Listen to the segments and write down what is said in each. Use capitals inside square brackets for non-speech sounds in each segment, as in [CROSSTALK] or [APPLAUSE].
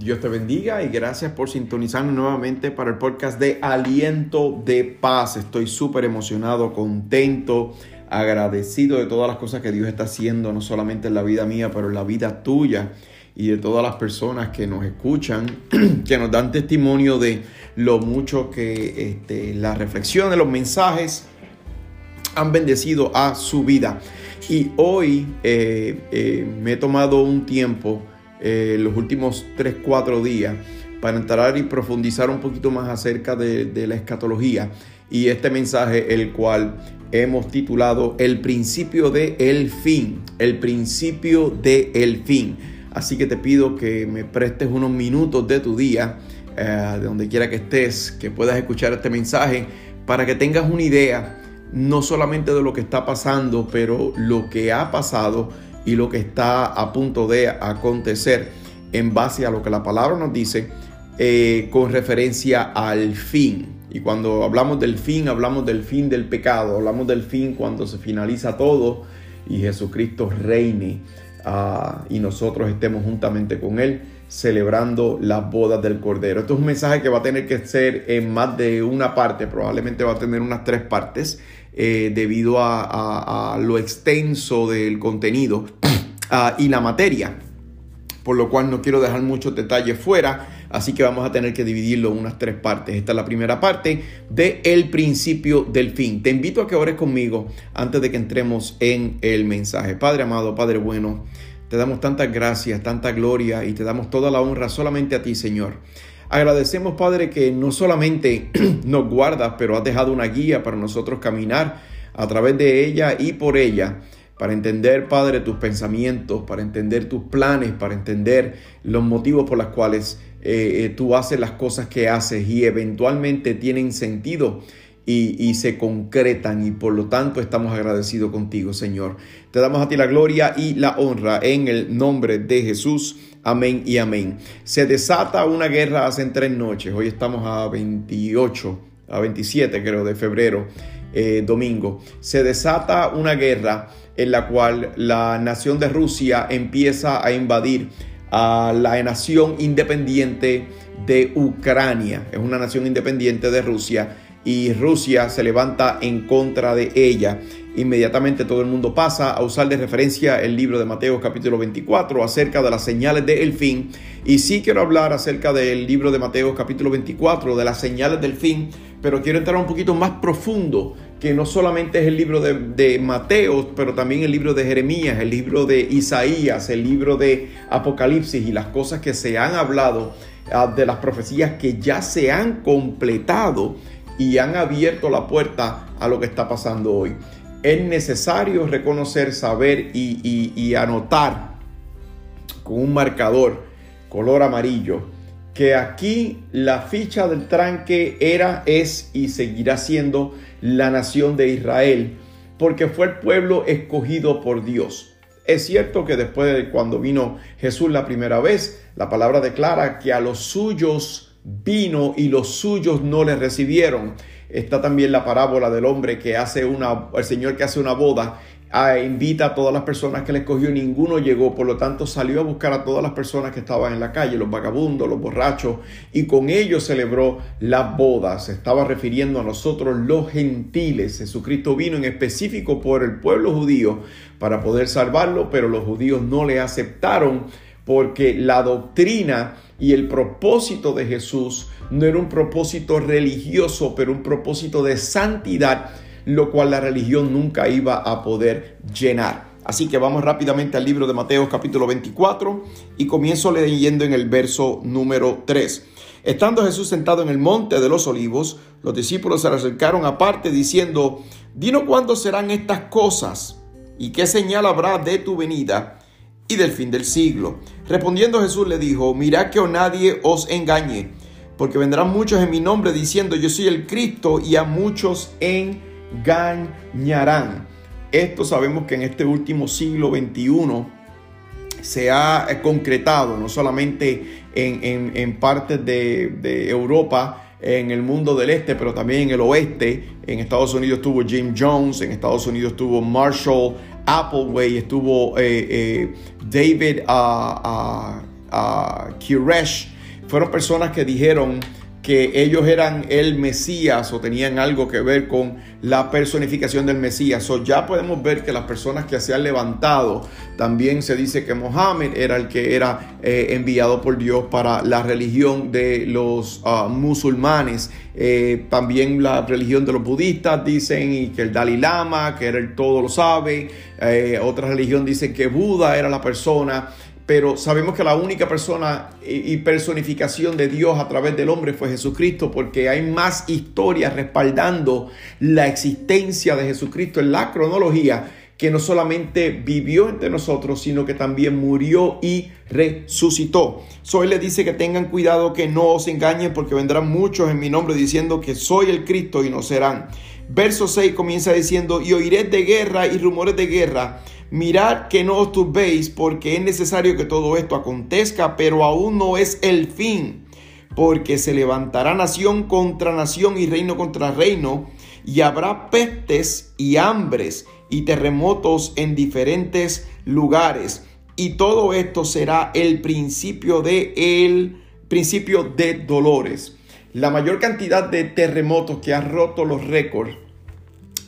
Dios te bendiga y gracias por sintonizarnos nuevamente para el podcast de Aliento de Paz. Estoy súper emocionado, contento, agradecido de todas las cosas que Dios está haciendo, no solamente en la vida mía, pero en la vida tuya y de todas las personas que nos escuchan, [CLEARS THROAT] que nos dan testimonio de lo mucho que este, la reflexión de los mensajes han bendecido a su vida. Y hoy eh, eh, me he tomado un tiempo eh, los últimos 3, 4 días para entrar y profundizar un poquito más acerca de, la escatología y este mensaje el cual hemos titulado El principio de el fin, el principio de el fin. Así que te pido que me prestes unos minutos de tu día, eh, de donde quiera que estés, que puedas escuchar este mensaje, para que tengas una idea no solamente de lo que está pasando, pero lo que ha pasado y lo que está a punto de acontecer en base a lo que la palabra nos dice eh, con referencia al fin. Y cuando hablamos del fin, hablamos del fin del pecado, hablamos del fin cuando se finaliza todo y Jesucristo reine ah, y nosotros estemos juntamente con Él celebrando las bodas del Cordero. Esto es un mensaje que va a tener que ser en más de una parte, probablemente va a tener unas tres partes. Eh, debido a, lo extenso del contenido [CLEARS THROAT] ah, y la materia, por lo cual no quiero dejar muchos detalles fuera, así que vamos a tener que dividirlo en unas tres partes. Esta es la primera parte de el principio del fin. Te invito a que ores conmigo antes de que entremos en el mensaje. Padre amado, Padre bueno, te damos tantas gracias, tanta gloria y te damos toda la honra solamente a ti, Señor. Agradecemos, Padre, que no solamente [CLEARS THROAT] nos guardas, pero has dejado una guía para nosotros caminar a través de ella y por ella, para entender, Padre, tus pensamientos, para entender tus planes, para entender los motivos por los cuales eh, eh, tú haces las cosas que haces y eventualmente tienen sentido y, se concretan y por lo tanto estamos agradecidos contigo, Señor. Te damos a ti la gloria y la honra en el nombre de Jesús. Amén y amén. Se desata una guerra hace tres noches. Hoy estamos a 28, a 27 creo de febrero, eh, domingo. Se desata una guerra en la cual la nación de Rusia empieza a invadir a la nación independiente de Ucrania. Es una nación independiente de Rusia y Rusia se levanta en contra de ella. Inmediatamente todo el mundo pasa a usar de referencia el libro de Mateo capítulo 24 acerca de las señales del fin. Y sí quiero hablar acerca del libro de Mateo capítulo 24, de las señales del fin, pero quiero entrar un poquito más profundo, que no solamente es el libro de, de Mateo, pero también el libro de Jeremías, el libro de Isaías, el libro de Apocalipsis y las cosas que se han hablado ah, de las profecías que ya se han completado y han abierto la puerta a lo que está pasando hoy. Es necesario reconocer, saber y, anotar con un marcador color amarillo que aquí la ficha del tranque era, es y seguirá siendo la nación de Israel, porque fue el pueblo escogido por Dios. Es cierto que después de cuando vino Jesús la primera vez, la palabra declara que a los suyos vino y los suyos no le recibieron. Está también la parábola del hombre que hace una, el Señor que hace una boda, ah, invita a todas las personas que le escogió, ninguno llegó, por lo tanto salió a buscar a todas las personas que estaban en la calle, los vagabundos, los borrachos, y con ellos celebró la boda. Se estaba refiriendo a nosotros los gentiles. Jesucristo vino en específico por el pueblo judío para poder salvarlo, pero los judíos no le aceptaron porque la doctrina y el propósito de Jesús no era un propósito religioso, pero un propósito de santidad, lo cual la religión nunca iba a poder llenar. Así que vamos rápidamente al libro de Mateo capítulo 24 y comienzo leyendo en el verso número 3. Estando Jesús sentado en el monte de los olivos, los discípulos se le acercaron aparte diciendo, Dinos cuándo serán estas cosas y qué señal habrá de tu venida y del fin del siglo. Respondiendo Jesús le dijo, mirad que nadie os engañe, porque vendrán muchos en mi nombre diciendo yo soy el Cristo y a muchos engañarán. Esto sabemos que en este último siglo XXI se ha concretado, no solamente en, partes de, de Europa, en el mundo del este, pero también en el oeste. En Estados Unidos estuvo Jim Jones, en Estados Unidos estuvo Marshall Appleway, estuvo eh, eh, David, uh, fueron personas que dijeron que ellos eran el Mesías o tenían algo que ver con la personificación del Mesías. O ya podemos ver que las personas que se han levantado, también se dice que Mohammed era el que era eh, enviado por Dios para la religión de los ah, musulmanes. Eh, también la religión de los budistas dicen y que el Dalai Lama, que era el todo lo sabe. Eh, otra religión dice que Buda era la persona pero sabemos que la única persona y personificación de Dios a través del hombre fue Jesucristo, porque hay más historias respaldando la existencia de Jesucristo en la cronología, que no solamente vivió entre nosotros, sino que también murió y resucitó. Soy le dice que tengan cuidado que no os engañen, porque vendrán muchos en mi nombre diciendo que soy el Cristo y no serán. Verso 6 comienza diciendo, y oiréis de guerra y rumores de guerra Mirad que no os turbéis, porque es necesario que todo esto acontezca, pero aún no es el fin, porque se levantará nación contra nación y reino contra reino, y habrá pestes y hambres y terremotos en diferentes lugares. Y todo esto será el principio de el principio de dolores. La mayor cantidad de terremotos que ha roto los récords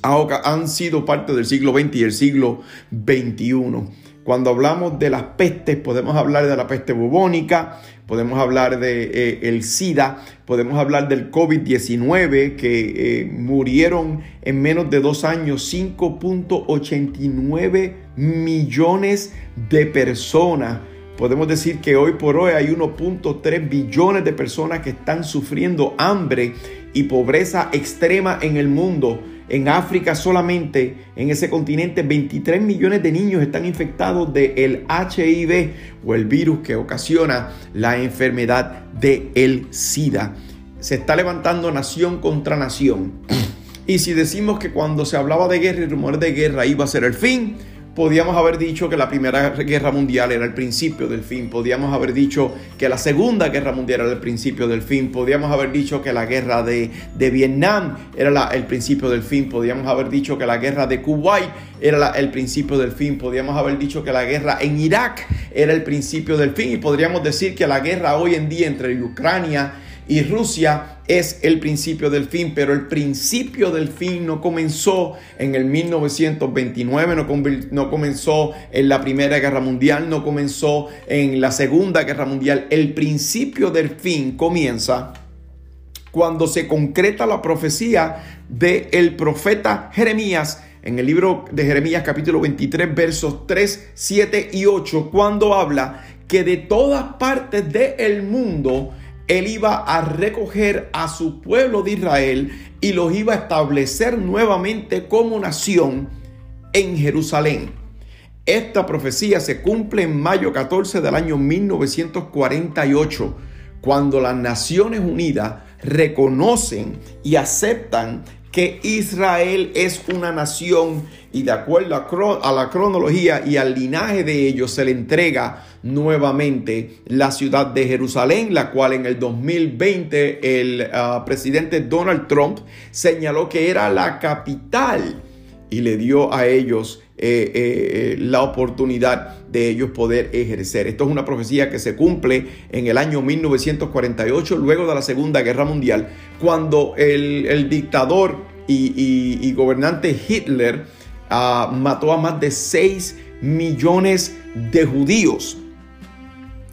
han sido parte del siglo XX y el siglo XXI. Cuando hablamos de las pestes, podemos hablar de la peste bubónica, podemos hablar de eh, el SIDA, podemos hablar del COVID-19, que eh, murieron en menos de dos años 5.89 millones de personas. Podemos decir que hoy por hoy hay 1.3 billones de personas que están sufriendo hambre y pobreza extrema en el mundo. En África solamente, en ese continente, 23 millones de niños están infectados del el HIV o el virus que ocasiona la enfermedad del el SIDA. Se está levantando nación contra nación. [CLEARS THROAT] Y si decimos que cuando se hablaba de guerra y rumores de guerra iba a ser el fin, Podíamos haber dicho que la Primera Guerra Mundial era el principio del fin. Podíamos haber dicho que la Segunda Guerra Mundial era el principio del fin. Podíamos haber dicho que la guerra de, Vietnam era el principio del fin. Podíamos haber dicho que la guerra de Kuwait era el principio del fin. Podíamos haber dicho que la guerra en Irak era el principio del fin. Y podríamos decir que la guerra hoy en día entre Ucrania y Rusia es el principio del fin, pero el principio del fin no comenzó en el 1929, no, comenzó en la Primera Guerra Mundial, no comenzó en la Segunda Guerra Mundial. El principio del fin comienza cuando se concreta la profecía del el profeta Jeremías en el libro de Jeremías capítulo 23 versos 3, 7 y 8, cuando habla que de todas partes del mundo él iba a recoger a su pueblo de Israel y los iba a establecer nuevamente como nación en Jerusalén. Esta profecía se cumple en mayo 14 del año 1948, cuando las Naciones Unidas reconocen y aceptan que Israel es una nación y de acuerdo a, la cronología y al linaje de ellos se le entrega nuevamente la ciudad de Jerusalén, la cual en el 2020 el ah, presidente Donald Trump señaló que era la capital y le dio a ellos eh, eh, la oportunidad de ellos poder ejercer. Esto es una profecía que se cumple en el año 1948, luego de la Segunda Guerra Mundial, cuando el, dictador y, gobernante Hitler ah, mató a más de 6 millones de judíos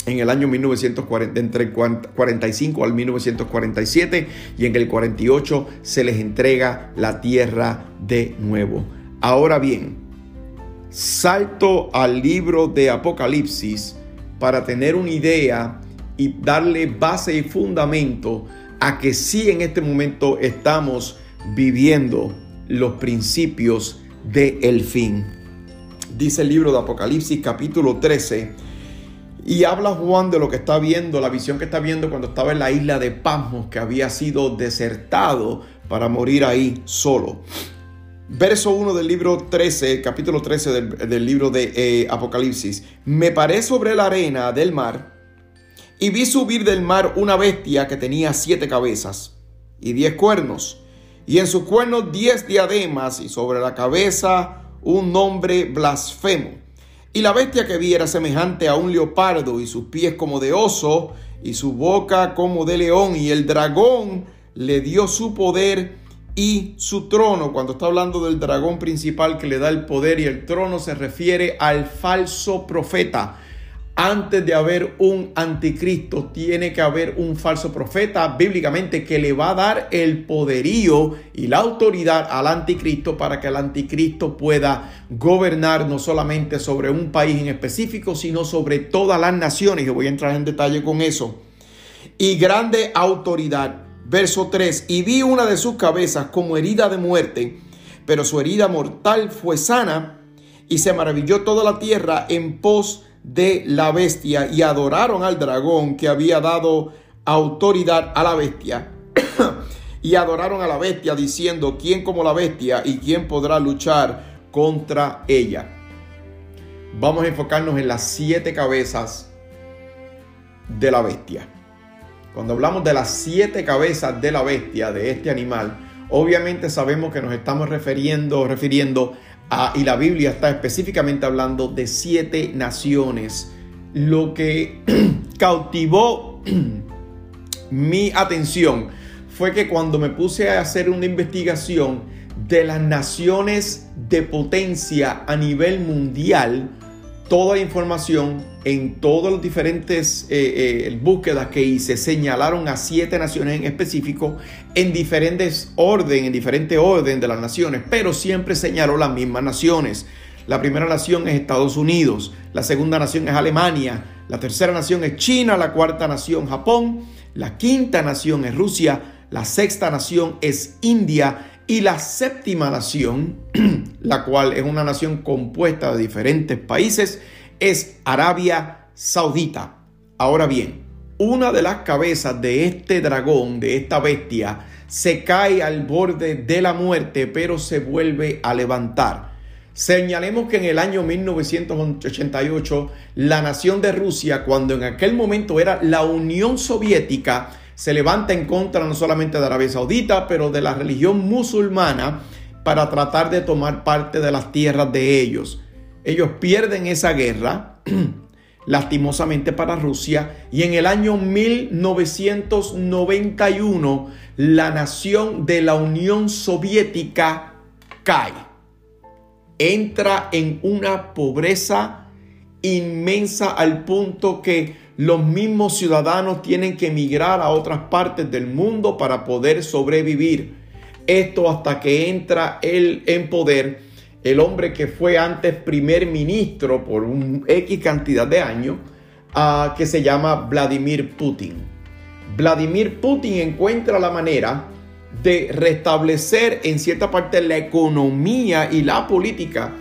en el año 1940, entre 45 al 1947 y en el 48 se les entrega la tierra de nuevo. Ahora bien, salto al libro de Apocalipsis para tener una idea y darle base y fundamento a que sí en este momento estamos viviendo los principios del fin. Dice el libro de Apocalipsis capítulo 13 y habla Juan de lo que está viendo, la visión que está viendo cuando estaba en la isla de Pasmos, que había sido desertado para morir ahí solo. Verso 1 del libro 13, capítulo 13 del, libro de eh, Apocalipsis. Me paré sobre la arena del mar y vi subir del mar una bestia que tenía siete cabezas y diez cuernos, y en sus cuernos diez diademas, y sobre la cabeza un nombre blasfemo Y la bestia que vi era semejante a un leopardo y sus pies como de oso y su boca como de león y el dragón le dio su poder y su trono. Cuando está hablando del dragón principal que le da el poder y el trono se refiere al falso profeta antes de haber un anticristo, tiene que haber un falso profeta bíblicamente que le va a dar el poderío y la autoridad al anticristo para que el anticristo pueda gobernar no solamente sobre un país en específico, sino sobre todas las naciones. Yo voy a entrar en detalle con eso. Y grande autoridad. Verso 3. Y vi una de sus cabezas como herida de muerte, pero su herida mortal fue sana y se maravilló toda la tierra en pos de la bestia y adoraron al dragón que había dado autoridad a la bestia. [COUGHS] y adoraron a la bestia diciendo, ¿quién como la bestia y quién podrá luchar contra ella? Vamos a enfocarnos en las siete cabezas de la bestia. Cuando hablamos de las siete cabezas de la bestia, de este animal, obviamente sabemos que nos estamos refiriendo, refiriendo Ah, y la Biblia está específicamente hablando de siete naciones. Lo que [CLEARS THROAT] cautivó [CLEARS THROAT] mi atención fue que cuando me puse a hacer una investigación de las naciones de potencia a nivel mundial, toda la información en todas las diferentes eh, eh, búsquedas que hice señalaron a siete naciones en específico en diferentes orden, en diferente orden de las naciones, pero siempre señaló las mismas naciones. La primera nación es Estados Unidos, la segunda nación es Alemania, la tercera nación es China, la cuarta nación Japón, la quinta nación es Rusia, la sexta nación es India y la séptima nación, [CLEARS THROAT] la cual es una nación compuesta de diferentes países, es Arabia Saudita. Ahora bien, una de las cabezas de este dragón, de esta bestia, se cae al borde de la muerte, pero se vuelve a levantar. Señalemos que en el año 1988, la nación de Rusia, cuando en aquel momento era la Unión Soviética, se levanta en contra no solamente de Arabia Saudita, pero de la religión musulmana para tratar de tomar parte de las tierras de ellos. Ellos pierden esa guerra, [CLEARS THROAT] lastimosamente para Rusia, y en el año 1991 la nación de la Unión Soviética cae. Entra en una pobreza inmensa al punto que los mismos ciudadanos tienen que emigrar a otras partes del mundo para poder sobrevivir. Esto hasta que entra él en poder el hombre que fue antes primer ministro por un X cantidad de años, uh, que se llama Vladimir Putin. Vladimir Putin encuentra la manera de restablecer en cierta parte la economía y la política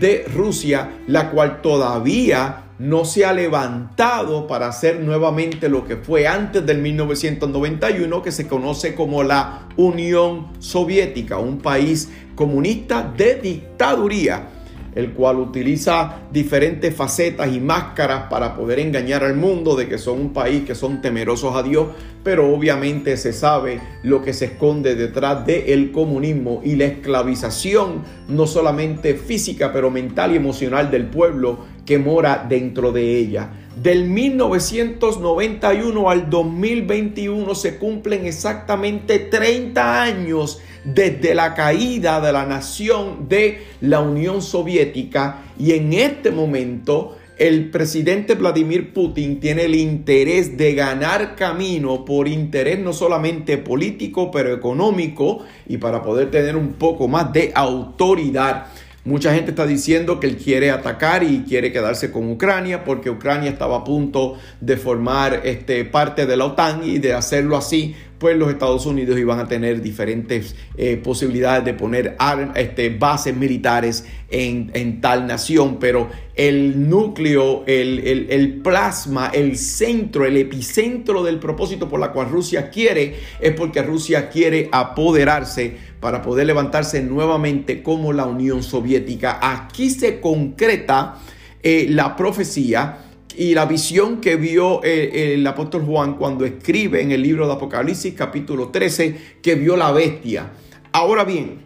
de Rusia, la cual todavía no se ha levantado para hacer nuevamente lo que fue antes del 1991, que se conoce como la Unión Soviética, un país comunista de dictaduría el cual utiliza diferentes facetas y máscaras para poder engañar al mundo de que son un país que son temerosos a Dios, pero obviamente se sabe lo que se esconde detrás del comunismo y la esclavización, no solamente física, pero mental y emocional del pueblo que mora dentro de ella. Del 1991 al 2021 se cumplen exactamente 30 años desde la caída de la nación de la Unión Soviética y en este momento el presidente Vladimir Putin tiene el interés de ganar camino por interés no solamente político, pero económico y para poder tener un poco más de autoridad Mucha gente está diciendo que él quiere atacar y quiere quedarse con Ucrania porque Ucrania estaba a punto de formar este, parte de la OTAN y de hacerlo así, pues los Estados Unidos iban a tener diferentes eh, posibilidades de poner este, bases militares en, tal nación, pero el núcleo, el, el, el plasma, el centro, el epicentro del propósito por la cual Rusia quiere es porque Rusia quiere apoderarse para poder levantarse nuevamente como la Unión Soviética. Aquí se concreta eh, la profecía y la visión que vio eh, el apóstol Juan cuando escribe en el libro de Apocalipsis capítulo 13 que vio la bestia. Ahora bien,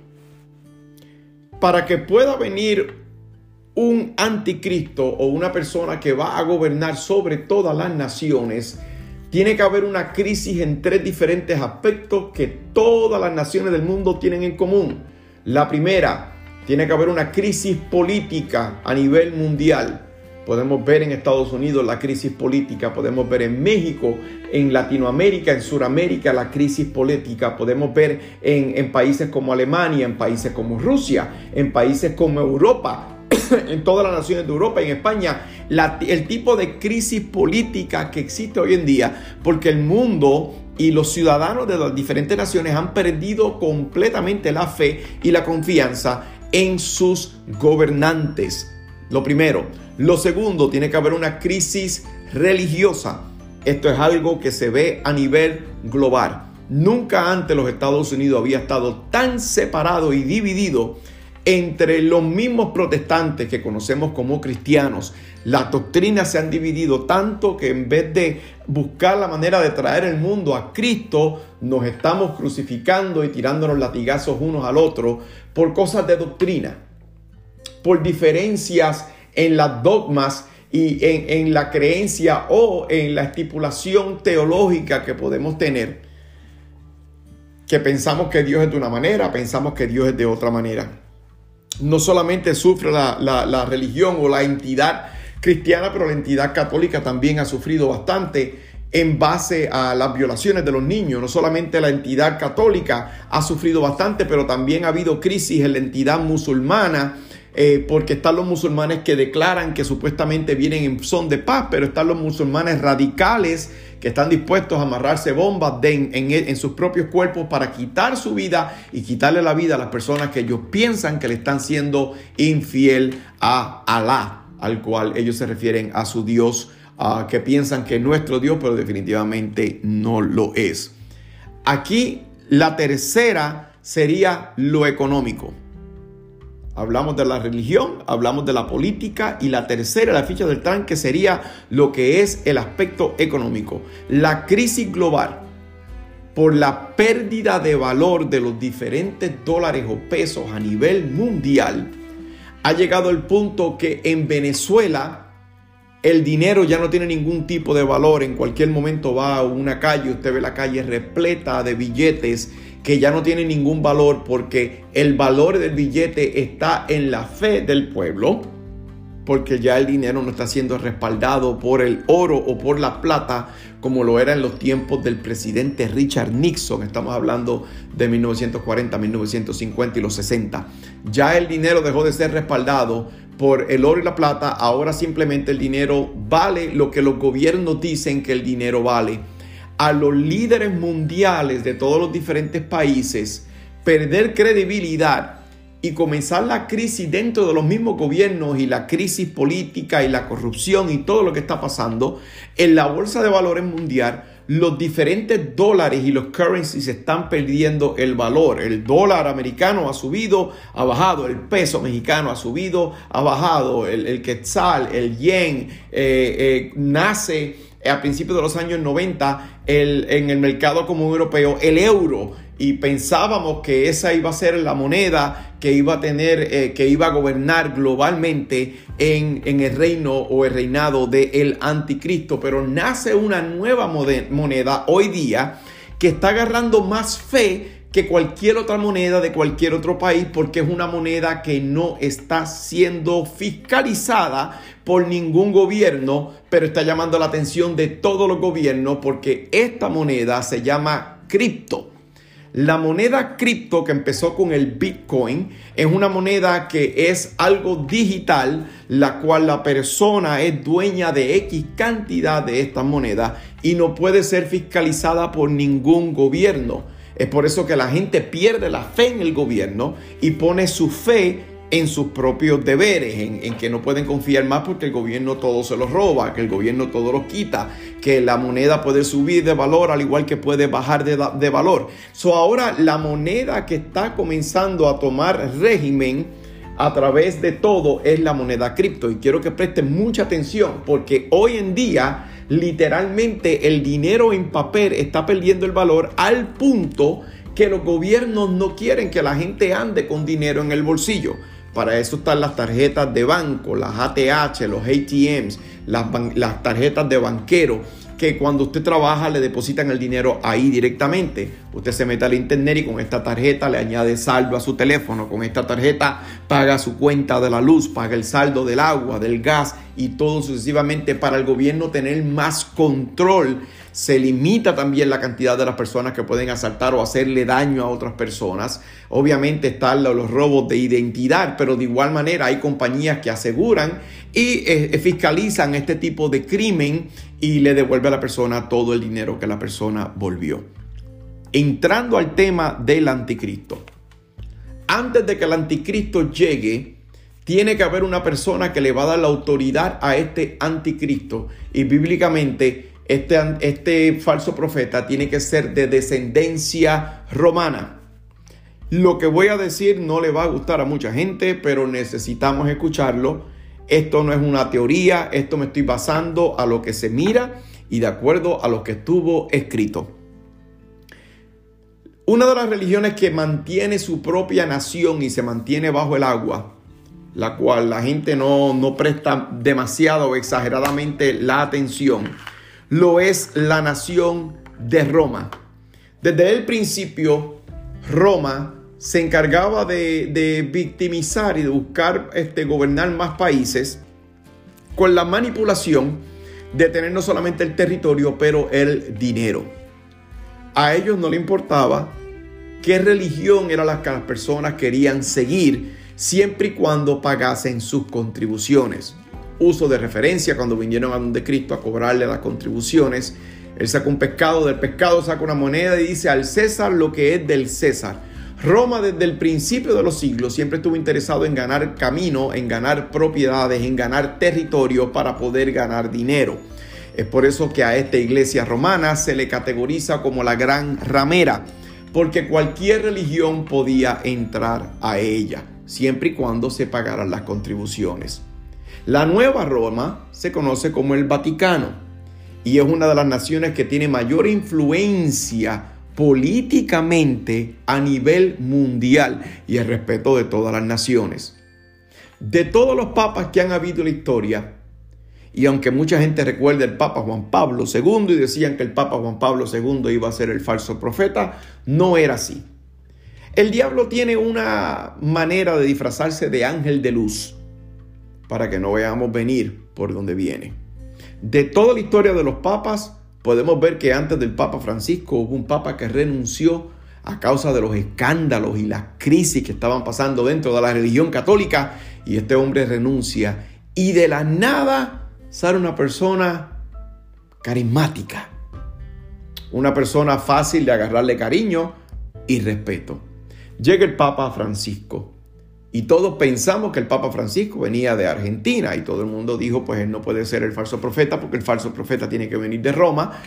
para que pueda venir un anticristo o una persona que va a gobernar sobre todas las naciones, tiene que haber una crisis en tres diferentes aspectos que todas las naciones del mundo tienen en común. La primera, tiene que haber una crisis política a nivel mundial. Podemos ver en Estados Unidos la crisis política, podemos ver en México, en Latinoamérica, en Sudamérica la crisis política, podemos ver en, países como Alemania, en países como Rusia, en países como Europa, [COUGHS] en todas las naciones de Europa, en España, el tipo de crisis política que existe hoy en día, porque el mundo y los ciudadanos de las diferentes naciones han perdido completamente la fe y la confianza en sus gobernantes. Lo primero. Lo segundo, tiene que haber una crisis religiosa. Esto es algo que se ve a nivel global. Nunca antes los Estados Unidos había estado tan separado y dividido entre los mismos protestantes que conocemos como cristianos. Las doctrinas se han dividido tanto que en vez de buscar la manera de traer el mundo a Cristo, nos estamos crucificando y tirándonos latigazos unos al otro por cosas de doctrina, por diferencias en las dogmas y en, en la creencia o en la estipulación teológica que podemos tener que pensamos que Dios es de una manera, pensamos que Dios es de otra manera no solamente sufre la, religión o la entidad cristiana, pero la entidad católica también ha sufrido bastante en base a las violaciones de los niños. No solamente la entidad católica ha sufrido bastante, pero también ha habido crisis en la entidad musulmana. Eh, porque están los musulmanes que declaran que supuestamente vienen en son de paz, pero están los musulmanes radicales que están dispuestos a amarrarse bombas en, sus propios cuerpos para quitar su vida y quitarle la vida a las personas que ellos piensan que le están siendo infiel a Alá, al cual ellos se refieren a su Dios, que piensan que es nuestro Dios, pero definitivamente no lo es. Aquí la tercera sería lo económico. Hablamos de la religión, hablamos de la política y la tercera, la ficha del tanque, sería lo que es el aspecto económico. La crisis global por la pérdida de valor de los diferentes dólares o pesos a nivel mundial ha llegado al punto que en Venezuela el dinero ya no tiene ningún tipo de valor. En cualquier momento va a una calle, usted ve la calle repleta de billetes que ya no tiene ningún valor porque el valor del billete está en la fe del pueblo, porque ya el dinero no está siendo respaldado por el oro o por la plata como lo era en los tiempos del presidente Richard Nixon. Estamos hablando de 1940, 1950 y los 60. Ya el dinero dejó de ser respaldado por el oro y la plata, ahora simplemente el dinero vale lo que los gobiernos dicen que el dinero vale a los líderes mundiales de todos los diferentes países perder credibilidad y comenzar la crisis dentro de los mismos gobiernos y la crisis política y la corrupción y todo lo que está pasando en la bolsa de valores mundial, los diferentes dólares y los currencies están perdiendo el valor. El dólar americano ha subido, ha bajado, el peso mexicano ha subido, ha bajado, el, quetzal, el yen, eh, eh, nace a principios de los años 90 en el mercado común europeo el euro y pensábamos que esa iba a ser la moneda que iba a tener, eh, que iba a gobernar globalmente en, el reino o el reinado del anticristo. Pero nace una nueva moneda hoy día que está agarrando más fe que cualquier otra moneda de cualquier otro país porque es una moneda que no está siendo fiscalizada por ningún gobierno, pero está llamando la atención de todos los gobiernos porque esta moneda se llama cripto. La moneda cripto que empezó con el Bitcoin es una moneda que es algo digital, la cual la persona es dueña de X cantidad de esta moneda y no puede ser fiscalizada por ningún gobierno. Es por eso que la gente pierde la fe en el gobierno y pone su fe en sus propios deberes, en, que no pueden confiar más porque el gobierno todo se los roba, que el gobierno todo los quita, que la moneda puede subir de valor al igual que puede bajar de, de valor. So ahora la moneda que está comenzando a tomar régimen a través de todo es la moneda cripto y quiero que presten mucha atención porque hoy en día literalmente el dinero en papel está perdiendo el valor al punto que los gobiernos no quieren que la gente ande con dinero en el bolsillo. Para eso están las tarjetas de banco, las ATH, los ATMs, las, las tarjetas de banquero que cuando usted trabaja le depositan el dinero ahí directamente. Usted se mete al internet y con esta tarjeta le añade saldo a su teléfono. Con esta tarjeta paga su cuenta de la luz, paga el saldo del agua, del gas y todo sucesivamente para el gobierno tener más control se limita también la cantidad de las personas que pueden asaltar o hacerle daño a otras personas. Obviamente están los robos de identidad, pero de igual manera hay compañías que aseguran y eh, fiscalizan este tipo de crimen y le devuelve a la persona todo el dinero que la persona volvió. Entrando al tema del anticristo. Antes de que el anticristo llegue, tiene que haber una persona que le va a dar la autoridad a este anticristo. Y bíblicamente este, este falso profeta tiene que ser de descendencia romana. Lo que voy a decir no le va a gustar a mucha gente, pero necesitamos escucharlo. Esto no es una teoría, esto me estoy basando a lo que se mira y de acuerdo a lo que estuvo escrito. Una de las religiones que mantiene su propia nación y se mantiene bajo el agua, la cual la gente no, no presta demasiado o exageradamente la atención, lo es la nación de Roma. Desde el principio, Roma se encargaba de, victimizar y de buscar este, gobernar más países con la manipulación de tener no solamente el territorio, pero el dinero. A ellos no le importaba qué religión era la que las personas querían seguir, siempre y cuando pagasen sus contribuciones uso de referencia cuando vinieron a donde Cristo a cobrarle las contribuciones. Él saca un pescado, del pescado saca una moneda y dice al César lo que es del César. Roma desde el principio de los siglos siempre estuvo interesado en ganar camino, en ganar propiedades, en ganar territorio para poder ganar dinero. Es por eso que a esta iglesia romana se le categoriza como la gran ramera, porque cualquier religión podía entrar a ella, siempre y cuando se pagaran las contribuciones. La Nueva Roma se conoce como el Vaticano y es una de las naciones que tiene mayor influencia políticamente a nivel mundial y el respeto de todas las naciones. De todos los papas que han habido en la historia, y aunque mucha gente recuerda el Papa Juan Pablo II y decían que el Papa Juan Pablo II iba a ser el falso profeta, no era así. El diablo tiene una manera de disfrazarse de ángel de luz para que no veamos venir por donde viene. De toda la historia de los papas, podemos ver que antes del Papa Francisco hubo un papa que renunció a causa de los escándalos y las crisis que estaban pasando dentro de la religión católica y este hombre renuncia y de la nada sale una persona carismática, una persona fácil de agarrarle cariño y respeto. Llega el Papa Francisco y todos pensamos que el Papa Francisco venía de Argentina y todo el mundo dijo, pues él no puede ser el falso profeta porque el falso profeta tiene que venir de Roma,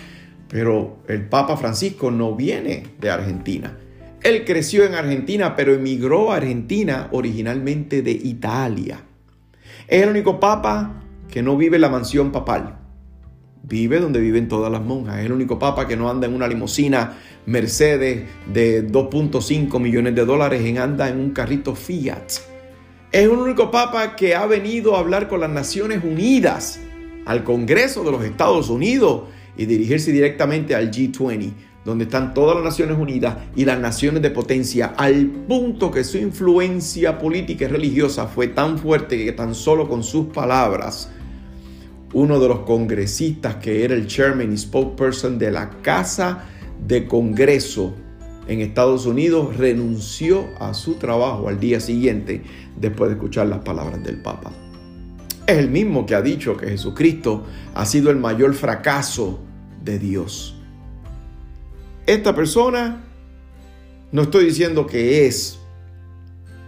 pero el Papa Francisco no viene de Argentina. Él creció en Argentina, pero emigró a Argentina originalmente de Italia. Es el único papa que no vive en la mansión papal. Vive donde viven todas las monjas. Es el único papa que no anda en una limusina Mercedes de 2.5 millones de dólares en anda en un carrito Fiat. Es el único papa que ha venido a hablar con las Naciones Unidas, al Congreso de los Estados Unidos y dirigirse directamente al G20, donde están todas las Naciones Unidas y las naciones de potencia, al punto que su influencia política y religiosa fue tan fuerte que tan solo con sus palabras, uno de los congresistas que era el chairman y spokesperson de la Casa de Congreso en Estados Unidos renunció a su trabajo al día siguiente después de escuchar las palabras del Papa. Es el mismo que ha dicho que Jesucristo ha sido el mayor fracaso de Dios. Esta persona, no estoy diciendo que es,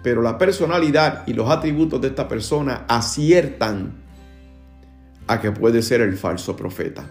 pero la personalidad y los atributos de esta persona aciertan a que puede ser el falso profeta.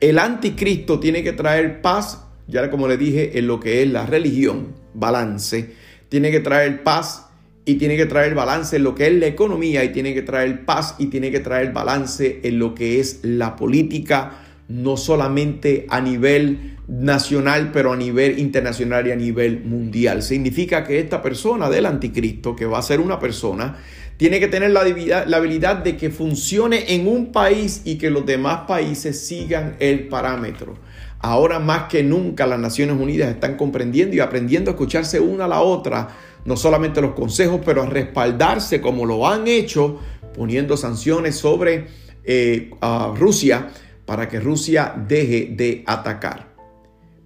El anticristo tiene que traer paz, ya como le dije, en lo que es la religión, balance. Tiene que traer paz y tiene que traer balance en lo que es la economía y tiene que traer paz y tiene que traer balance en lo que es la política no solamente a nivel nacional, pero a nivel internacional y a nivel mundial. Significa que esta persona del anticristo, que va a ser una persona, tiene que tener la habilidad, de que funcione en un país y que los demás países sigan el parámetro. Ahora más que nunca las Naciones Unidas están comprendiendo y aprendiendo a escucharse una a la otra, no solamente los consejos, pero a respaldarse como lo han hecho, poniendo sanciones sobre eh, Rusia para que Rusia deje de atacar.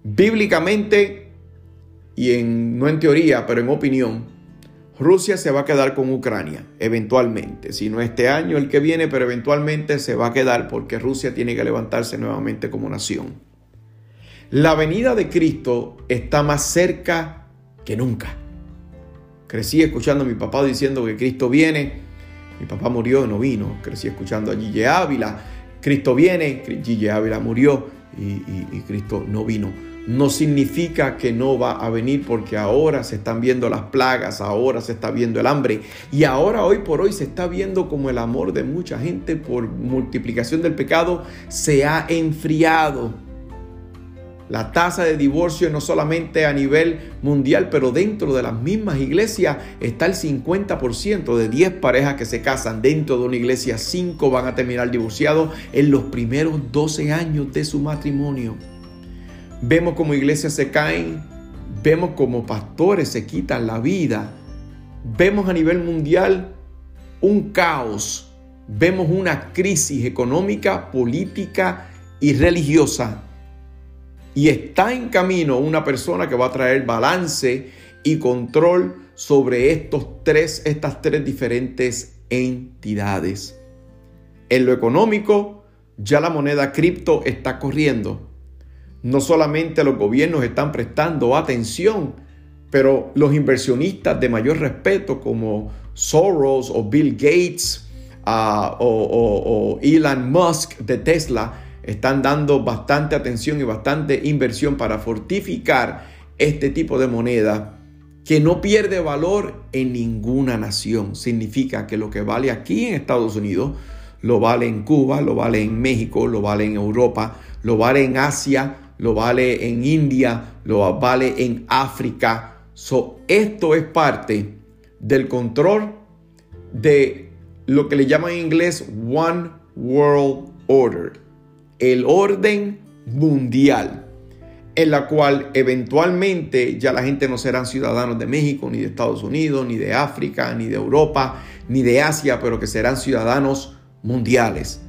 Bíblicamente, y en, no en teoría, pero en opinión, Rusia se va a quedar con Ucrania, eventualmente. Si no este año, el que viene, pero eventualmente se va a quedar porque Rusia tiene que levantarse nuevamente como nación. La venida de Cristo está más cerca que nunca. Crecí escuchando a mi papá diciendo que Cristo viene. Mi papá murió y no vino. Crecí escuchando a Gille Ávila. Cristo viene. Gille Ávila murió y, y Cristo no vino no significa que no va a venir porque ahora se están viendo las plagas, ahora se está viendo el hambre y ahora hoy por hoy se está viendo como el amor de mucha gente por multiplicación del pecado se ha enfriado. La tasa de divorcio no solamente a nivel mundial, pero dentro de las mismas iglesias está el 50% de 10 parejas que se casan dentro de una iglesia, 5 van a terminar divorciados en los primeros 12 años de su matrimonio. Vemos como iglesias se caen, vemos como pastores se quitan la vida, vemos a nivel mundial un caos, vemos una crisis económica, política y religiosa. Y está en camino una persona que va a traer balance y control sobre estos tres, estas tres diferentes entidades. En lo económico, ya la moneda cripto está corriendo. No solamente los gobiernos están prestando atención, pero los inversionistas de mayor respeto como Soros o Bill Gates ah, o, Elon Musk de Tesla están dando bastante atención y bastante inversión para fortificar este tipo de moneda que no pierde valor en ninguna nación. Significa que lo que vale aquí en Estados Unidos lo vale en Cuba, lo vale en México, lo vale en Europa, lo vale en Asia, lo vale en India, lo vale en África. So, esto es parte del control de lo que le llaman en inglés One World Order, el orden mundial, en la cual eventualmente ya la gente no serán ciudadanos de México, ni de Estados Unidos, ni de África, ni de Europa, ni de Asia, pero que serán ciudadanos mundiales.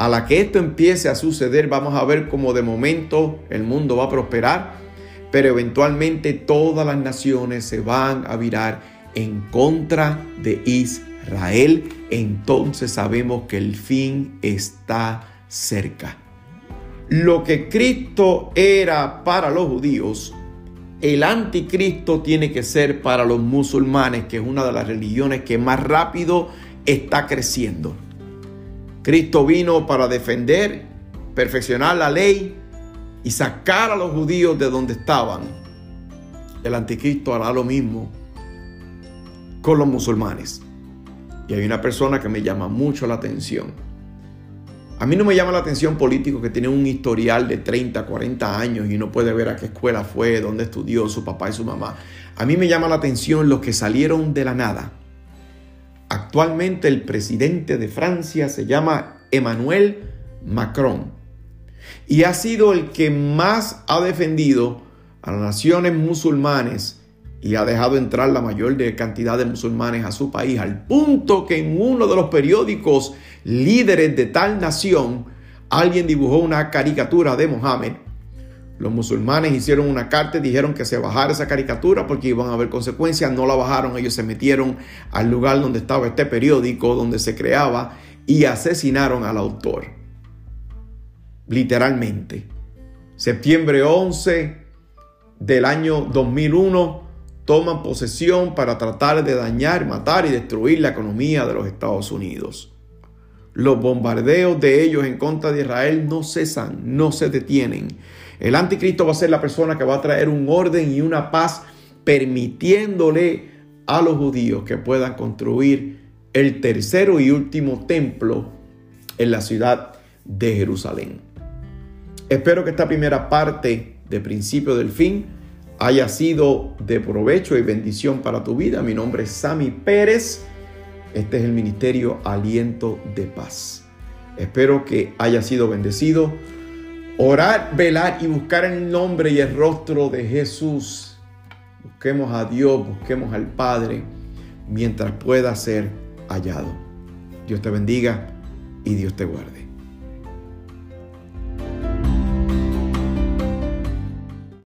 A la que esto empiece a suceder, vamos a ver cómo de momento el mundo va a prosperar, pero eventualmente todas las naciones se van a virar en contra de Israel. Entonces sabemos que el fin está cerca. Lo que Cristo era para los judíos, el anticristo tiene que ser para los musulmanes, que es una de las religiones que más rápido está creciendo. Cristo vino para defender, perfeccionar la ley y sacar a los judíos de donde estaban. El anticristo hará lo mismo con los musulmanes. Y hay una persona que me llama mucho la atención. A mí no me llama la atención político que tiene un historial de 30, 40 años y no puede ver a qué escuela fue, dónde estudió su papá y su mamá. A mí me llama la atención los que salieron de la nada Actualmente el presidente de Francia se llama Emmanuel Macron y ha sido el que más ha defendido a las naciones musulmanes y ha dejado entrar la mayor cantidad de musulmanes a su país, al punto que en uno de los periódicos líderes de tal nación, alguien dibujó una caricatura de Mohammed los musulmanes hicieron una carta y dijeron que se bajara esa caricatura porque iban a haber consecuencias. No la bajaron, ellos se metieron al lugar donde estaba este periódico, donde se creaba, y asesinaron al autor. Literalmente. Septiembre 11 del año 2001 toman posesión para tratar de dañar, matar y destruir la economía de los Estados Unidos. Los bombardeos de ellos en contra de Israel no cesan, no se detienen. El anticristo va a ser la persona que va a traer un orden y una paz permitiéndole a los judíos que puedan construir el tercero y último templo en la ciudad de Jerusalén. Espero que esta primera parte de principio del fin haya sido de provecho y bendición para tu vida. Mi nombre es Sami Pérez. Este es el Ministerio Aliento de Paz. Espero que haya sido bendecido. Orar, velar y buscar el nombre y el rostro de Jesús. Busquemos a Dios, busquemos al Padre mientras pueda ser hallado. Dios te bendiga y Dios te guarde.